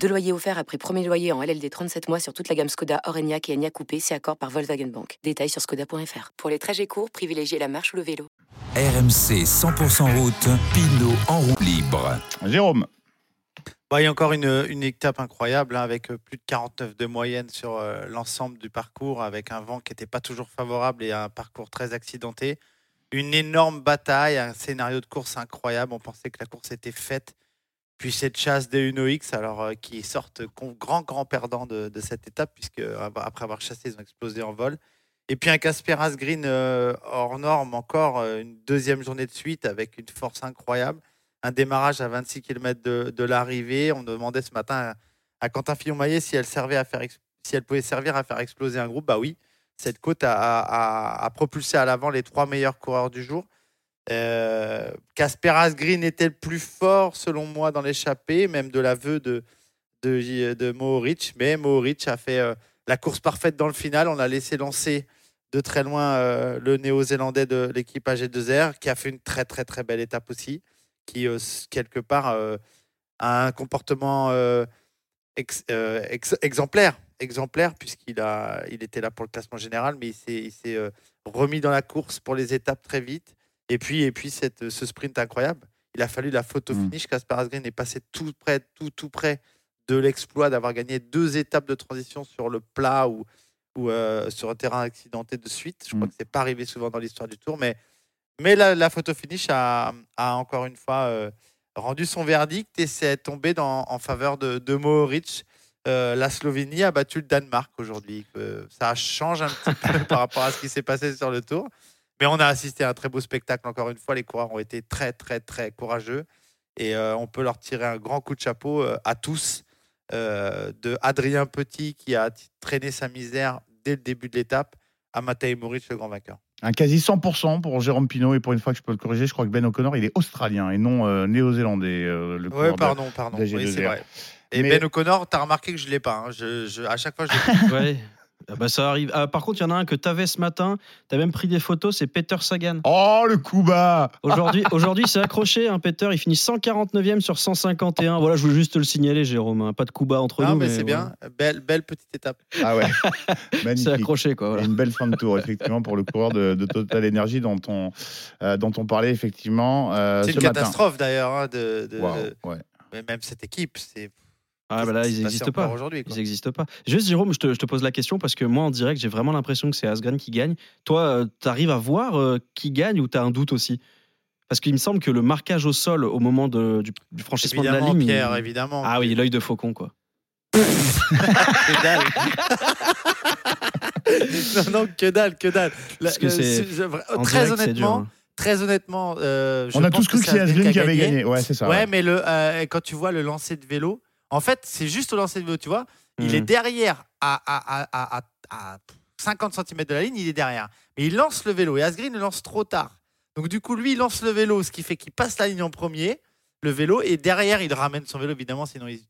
Deux loyers offerts après premier loyer en LLD 37 mois sur toute la gamme Skoda, Orenia et Enya Coupé, c'est accord par Volkswagen Bank. Détails sur skoda.fr. Pour les trajets courts, privilégiez la marche ou le vélo. RMC 100% route, Pinot en roue libre. Jérôme. Bah, il y a encore une, une étape incroyable hein, avec euh, plus de 49 de moyenne sur euh, l'ensemble du parcours, avec un vent qui n'était pas toujours favorable et un parcours très accidenté. Une énorme bataille, un scénario de course incroyable. On pensait que la course était faite. Puis cette chasse des Uno-X, alors euh, qui sortent grand, grand perdant de, cette étape, puisque après avoir chassé, ils ont explosé en vol. Et puis un Casper Asgreen euh, hors norme, encore euh, une deuxième journée de suite avec une force incroyable. Un démarrage à 26 km de, l'arrivée. On demandait ce matin à, Quentin Fillon-Maillet si elle, pouvait servir à faire exploser un groupe. Bah oui, cette côte a propulsé à l'avant les trois meilleurs coureurs du jour. Euh, Casper Asgreen était le plus fort, selon moi, dans l'échappée, même de l'aveu de, de, Mohoric. Mais Mohoric a fait euh, la course parfaite dans le final. On a laissé lancer de très loin euh, le néo-zélandais de l'équipe AG2R, qui a fait une très, très, très belle étape aussi, qui, euh, quelque part, euh, a un comportement euh, ex- euh, ex- exemplaire, exemplaire puisqu'il a, il était là pour le classement général, mais il s'est, euh, remis dans la course pour les étapes très vite. Et puis, et puis cette, ce sprint incroyable, il a fallu la photo Mm. finish. Casper Asgreen est passé tout près, tout, tout près de l'exploit d'avoir gagné deux étapes de transition sur le plat ou, ou euh, sur un terrain accidenté de suite. Je crois Mm. que c'est pas arrivé souvent dans l'histoire du Tour, mais, mais la, la photo finish a, a encore une fois euh, rendu son verdict et c'est tombé dans, en faveur de, de Mohoric. Euh, la Slovénie a battu le Danemark aujourd'hui. Ça change un petit peu par rapport à ce qui s'est passé sur le Tour. Mais on a assisté à un très beau spectacle encore une fois. Les coureurs ont été très, très, très courageux. Et euh, on peut leur tirer un grand coup de chapeau euh, à tous. Euh, de Adrien Petit qui a traîné sa misère dès le début de l'étape à Matej Moric, le grand vainqueur. Un quasi 100% pour Jérôme Pinot. Et pour une fois que je peux le corriger, je crois que Ben O'Connor, il est australien et non euh, néo-zélandais. euh, Oui, pardon, pardon. d'AG2R. Oui, c'est vrai. Et Mais- Ben O'Connor, t'as remarqué que je l'ai pas. hein. Je, je- à chaque fois, je l'ai Ouais. Ah bah ça arrive. Ah, par contre, il y en a un que tu avais ce matin. Tu as même pris des photos, c'est Peter Sagan. Oh, le coup bas Aujourd'hui, aujourd'hui c'est accroché, hein, Peter. Il finit 149e sur 151. Voilà, je voulais juste te le signaler, Jérôme. hein. Pas de coup bas entre Non, nous. mais mais c'est bien. Belle, belle petite étape. Ah ouais, C'est magnifique. accroché, quoi. Et. Une belle fin de tour, effectivement, pour le coureur de, de Total Energy dont on, euh, dont on parlait, effectivement, euh, C'est ce une matin. catastrophe d'ailleurs. hein, de, de- Waouh, ouais. mais même cette équipe, c'est. Ah, bah là, ils n'existent pas. Aujourd'hui. Ils n'existent pas. Juste, Jérôme, je te, je te pose la question parce que moi, en direct, j'ai vraiment l'impression que c'est Asgren qui gagne. Toi, tu arrives à voir euh, qui gagne ou tu as un doute aussi? Parce qu'il me semble que le marquage au sol au moment de- du, du franchissement de la ligne. Pierre, il- évidemment. Ah oui, l'œil de faucon, quoi. que dalle. non, non, que dalle, que dalle. La- Parce que le- très direct, c'est dur, honnêtement, hein. très honnêtement, euh, je On a pense tous cru que c'est Asgreen qui avait gagné. Ouais, c'est ça. Ouais, ouais. mais le, euh, quand tu vois le lancer de vélo, en fait, c'est juste au lancer de vélo, tu vois. Il est derrière à, à, à, à, à- à 50 cm de la ligne, il est derrière. Mais il lance le vélo et Asgreen le lance trop tard. Donc du coup, lui, il lance le vélo, ce qui fait qu'il passe la ligne en premier, le vélo, et derrière, il ramène son vélo, évidemment, sinon il se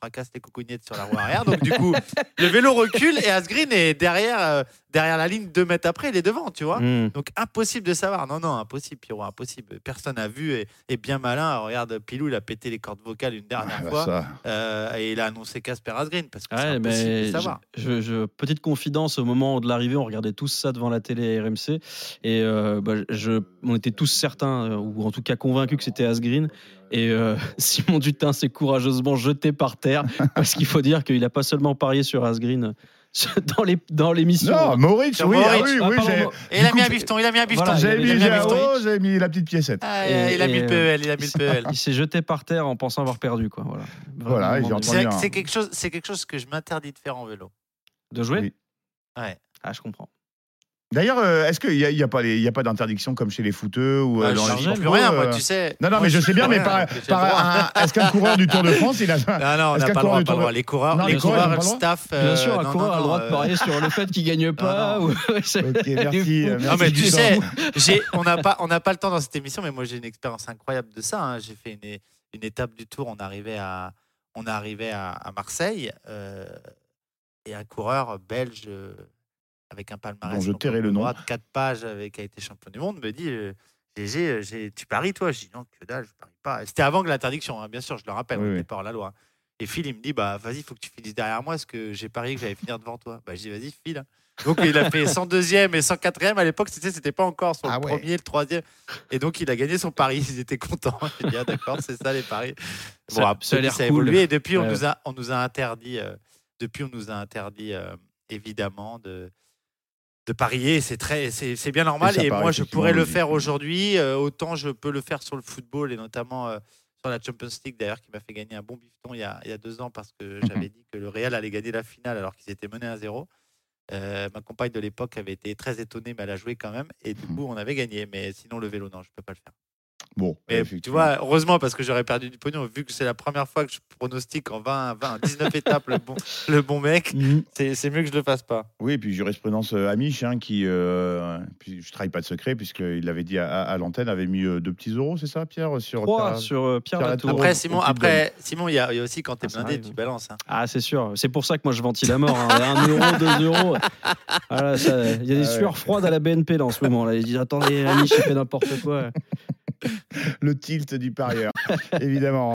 fracasse les coucougnettes sur la roue arrière. Donc du coup, le vélo recule et Asgreen est derrière, euh, derrière la ligne deux mètres après, il est devant, tu vois. Hmm. Donc impossible de savoir. Non, non, impossible, Pierrot, impossible. Personne n'a vu et, et bien malin. Regarde, Pilou, il a pété les cordes vocales une dernière Ah, bah, fois euh, et il a annoncé Casper Asgreen parce que c'est impossible de mais savoir. je, je- petite confidence au moment de l'arrivée, on regardait tous ça devant la télé RMC et euh, bah, je, on était tous certains, euh, ou en tout cas convaincus que c'était Asgreen. Et euh, Simon Dutin s'est courageusement jeté par terre parce qu'il faut dire qu'il n'a pas seulement parié sur Asgreen dans les dans l'émission. Non, Moritz, oui, ah oui, Ah, oui, pardon, j'ai- Et il a mis un bifton, il a mis un bifton. Voilà, il mis, mis il a mis un j'ai- bifton. oh, j'avais mis la petite piécette. Ah, Et- il a mis et, le PEL, il a mis le PEL. Il s'est jeté par terre en pensant avoir perdu, quoi. Voilà. Voilà, Vraiment, et j'ai entendu C'est un- c'est quelque chose, c'est quelque chose que je m'interdis de faire en vélo. De jouer Ouais. Ah, je comprends. D'ailleurs, euh, est-ce qu'il n'y a, a pas, les- il y a pas d'interdiction comme chez les footeux ou euh, Ah, dans je les dis Chargel, plus rien, moi, euh, tu sais. Non, non, Moi, mais je dis sais bien, plus mais rien, par, par un- est-ce qu'un coureur du Tour de France, il a. Non, non, on n'a pas le droit, pas le Tour droit. Les coureurs, Non, les les coureurs, coureurs le pas staff. Bien euh, sûr, un non, coureur non, a le droit non, de parier sur le fait qu'il gagne pas. non. ou- Ok, merci. euh, Non, merci mais tu sais, on n'a pas, on n'a pas le temps dans cette émission, mais moi j'ai une expérience incroyable de ça. hein. J'ai fait une, étape du Tour. On arrivait à, on arrivait à, Marseille et un coureur belge avec un palmarès. Dont je champion tairai de le nom. droite, quatre pages, avec qui a été champion du monde, me dit. euh, GG, euh, j'ai- tu paries toi? Je dis non, que dalle, je parie pas. C'était avant que l'interdiction, hein, bien sûr, je le rappelle, Oui, on oui. n'était pas hors la loi. Et Phil, il me dit, bah vas-y, il faut que tu finisses derrière moi, parce que j'ai parié que j'allais finir devant toi. Bah, je dis, vas-y, file. Donc il a fait 102e et 104e à l'époque, c'était c'était pas encore le Ah ouais. premier, le troisième. Et donc il a gagné son pari, ils étaient contents. J'ai dit, ah, d'accord, c'est ça les paris. Bon, Ça- après, ça a l'air ça a cool. évolué et depuis on, nous a, on nous a interdit, euh, depuis on nous a interdit euh, évidemment de, de parier. C'est très, c'est bien normal. Et moi je pourrais le faire aujourd'hui, euh, autant je peux le faire sur le football et notamment euh, sur la Champions League d'ailleurs qui m'a fait gagner un bon bifton il y a, il y a deux ans parce que j'avais dit que le Real allait gagner la finale alors qu'ils étaient menés à zéro. Euh, ma compagne de l'époque avait été très étonnée, mais elle a joué quand même. Et du Mhm. coup, on avait gagné. Mais sinon, le vélo, non, je peux pas le faire. Bon, Mais tu vois, heureusement, parce que j'aurais perdu du pognon, vu que c'est la première fois que je pronostique en 20, 20 19 étapes le bon, le bon mec, Mhm. c'est c'est mieux que je le fasse pas. Oui, et puis jurisprudence euh, Amish, hein, qui, euh, puis je trahis pas de secret, puisqu'il l'avait dit à, à- à l'antenne, avait mis euh, deux petits euros, c'est ça, Pierre sur Trois ta- sur euh, Pierre Pierre Latour. Après, Simon, après, Simon, il y, a il y a aussi quand t'es Ah, blindé, tu balances. hein. Ah, c'est sûr. C'est pour ça que moi je ventile à mort. hein. Un euro, deux euros. Voilà, Il y a des Ah ouais. sueurs froides à la BNP là en ce moment. Là. Ils disent Attendez, ami, j'ai fait n'importe quoi. le tilt du parieur, évidemment.